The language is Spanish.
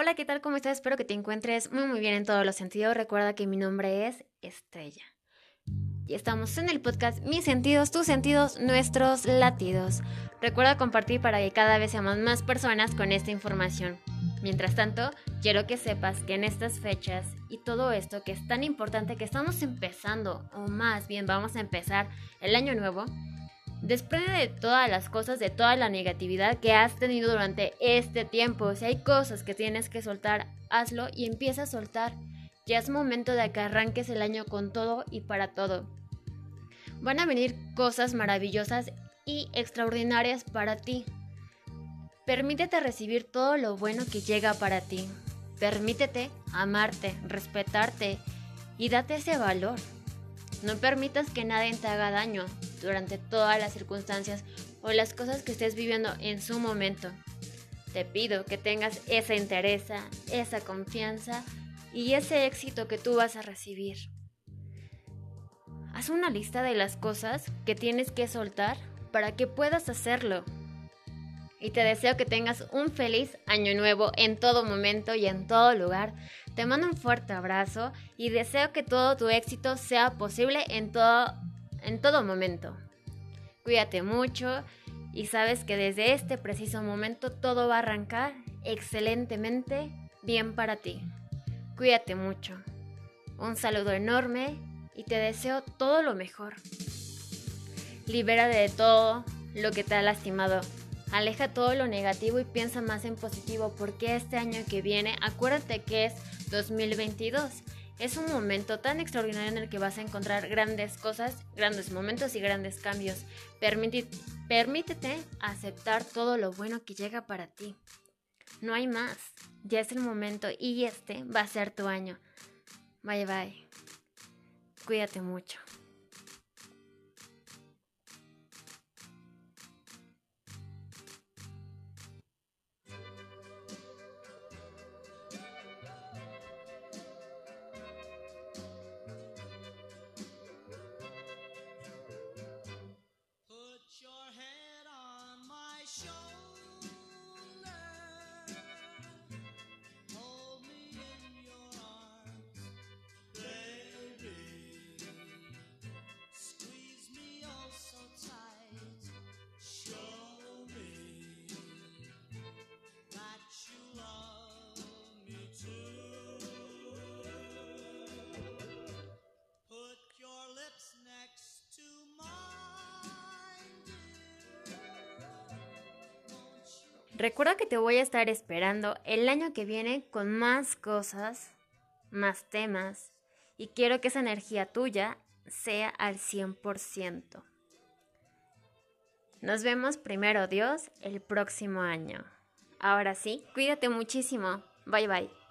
Hola, ¿qué tal? ¿Cómo estás? Espero que te encuentres muy muy bien en todos los sentidos. Recuerda que mi nombre es Estrella. Y estamos en el podcast Mis sentidos, tus sentidos, nuestros latidos. Recuerda compartir para que cada vez seamos más personas con esta información. Mientras tanto, quiero que sepas que en estas fechas y todo esto que es tan importante que estamos empezando, o más bien vamos a empezar el año nuevo, Desprende de todas las cosas, de toda la negatividad que has tenido durante este tiempo. Si hay cosas que tienes que soltar, hazlo y empieza a soltar. Ya es momento de que arranques el año con todo y para todo. Van a venir cosas maravillosas y extraordinarias para ti. Permítete recibir todo lo bueno que llega para ti. Permítete amarte, respetarte y date ese valor. No permitas que nadie te haga daño durante todas las circunstancias o las cosas que estés viviendo en su momento. Te pido que tengas esa interés, esa confianza y ese éxito que tú vas a recibir. Haz una lista de las cosas que tienes que soltar para que puedas hacerlo. Y te deseo que tengas un feliz año nuevo en todo momento y en todo lugar. Te mando un fuerte abrazo y deseo que todo tu éxito sea posible en todo, en todo momento. Cuídate mucho y sabes que desde este preciso momento todo va a arrancar excelentemente bien para ti. Cuídate mucho. Un saludo enorme y te deseo todo lo mejor. Libera de todo lo que te ha lastimado Aleja todo lo negativo y piensa más en positivo porque este año que viene, acuérdate que es 2022. Es un momento tan extraordinario en el que vas a encontrar grandes cosas, grandes momentos y grandes cambios. permítete aceptar todo lo bueno que llega para ti. No hay más. Ya es el momento y este va a ser tu año. Bye bye. Cuídate mucho. Recuerda que te voy a estar esperando el año que viene con más cosas, más temas, y quiero que esa energía tuya sea al 100%. Nos vemos primero Dios el próximo año. Ahora sí, cuídate muchísimo. Bye bye.